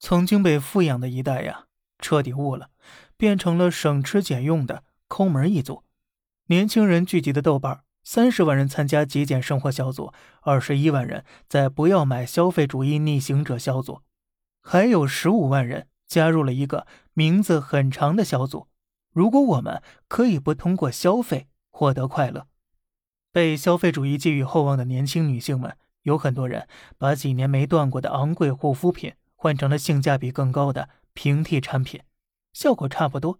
曾经被富养的一代呀，彻底悟了，变成了省吃俭用的抠门一族。年轻人聚集的豆瓣，三十万人参加极简生活小组，二十一万人在不要买消费主义逆行者小组，还有十五万人加入了一个名字很长的小组。如果我们可以不通过消费获得快乐，被消费主义寄予厚望的年轻女性们，有很多人把几年没断过的昂贵护肤品。换成了性价比更高的平替产品，效果差不多。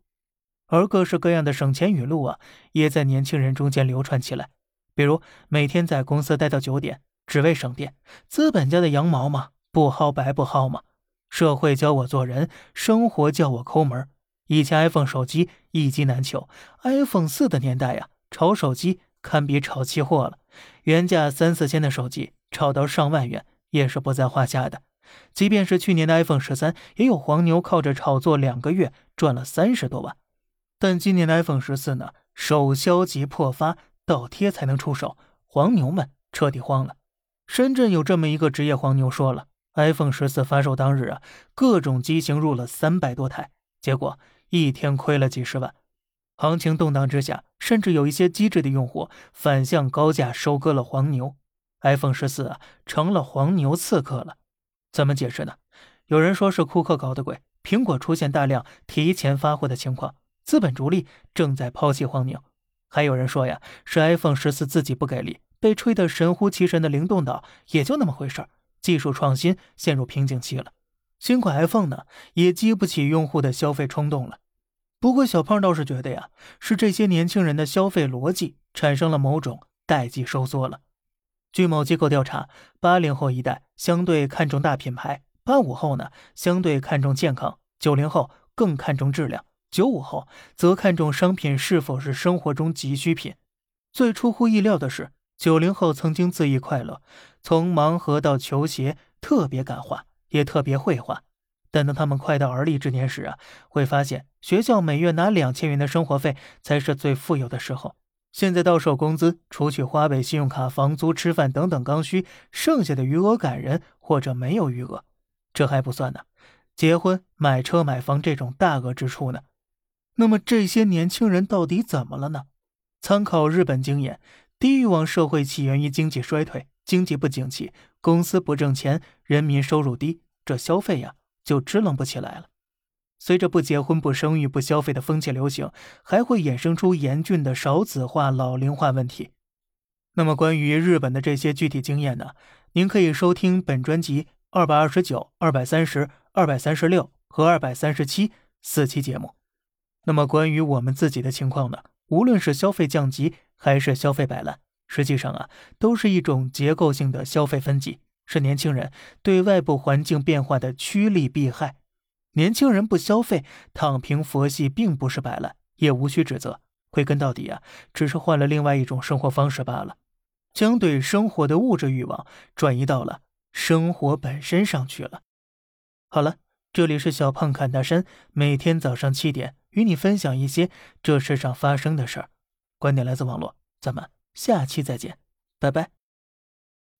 而各式各样的省钱语录啊，也在年轻人中间流传起来。比如每天在公司待到九点，只为省电；资本家的羊毛嘛，不薅白不薅嘛。社会教我做人，生活教我抠门。以前 iPhone 手机一机难求，iPhone 四的年代呀，炒手机堪比炒期货了。原价三四千的手机，炒到上万元也是不在话下的。即便是去年的 iPhone 十三，也有黄牛靠着炒作两个月赚了三十多万。但今年的 iPhone 十四呢，首销即破发，倒贴才能出手，黄牛们彻底慌了。深圳有这么一个职业黄牛说了，iPhone 十四发售当日啊，各种机型入了三百多台，结果一天亏了几十万。行情动荡之下，甚至有一些机智的用户反向高价收割了黄牛，iPhone 十四啊，成了黄牛刺客了。怎么解释呢？有人说是库克搞的鬼，苹果出现大量提前发货的情况，资本逐利正在抛弃黄牛。还有人说呀，是 iPhone 十四自己不给力，被吹得神乎其神的灵动岛也就那么回事，技术创新陷入瓶颈期了。新款 iPhone 呢，也激不起用户的消费冲动了。不过小胖倒是觉得呀，是这些年轻人的消费逻辑产生了某种代际收缩了。据某机构调查，八零后一代相对看重大品牌，八五后呢相对看重健康，九零后更看重质量，九五后则看重商品是否是生活中急需品。最出乎意料的是，九零后曾经恣意快乐，从盲盒到球鞋，特别敢花，也特别会花。但当他们快到而立之年时啊，会发现学校每月拿两千元的生活费才是最富有的时候。现在到手工资，除去花呗、信用卡、房租、吃饭等等刚需，剩下的余额感人或者没有余额。这还不算呢，结婚、买车、买房这种大额支出呢。那么这些年轻人到底怎么了呢？参考日本经验，低欲望社会起源于经济衰退，经济不景气，公司不挣钱，人民收入低，这消费呀就支棱不起来了。随着不结婚、不生育、不消费的风气流行，还会衍生出严峻的少子化、老龄化问题。那么，关于日本的这些具体经验呢？您可以收听本专辑二百二十九、二百三十、二百三十六和二百三十七四期节目。那么，关于我们自己的情况呢？无论是消费降级还是消费摆烂，实际上啊，都是一种结构性的消费分级，是年轻人对外部环境变化的趋利避害。年轻人不消费、躺平、佛系，并不是摆烂，也无需指责。归根到底啊，只是换了另外一种生活方式罢了，将对生活的物质欲望转移到了生活本身上去了。好了，这里是小胖侃大山，每天早上七点与你分享一些这世上发生的事儿。观点来自网络，咱们下期再见，拜拜。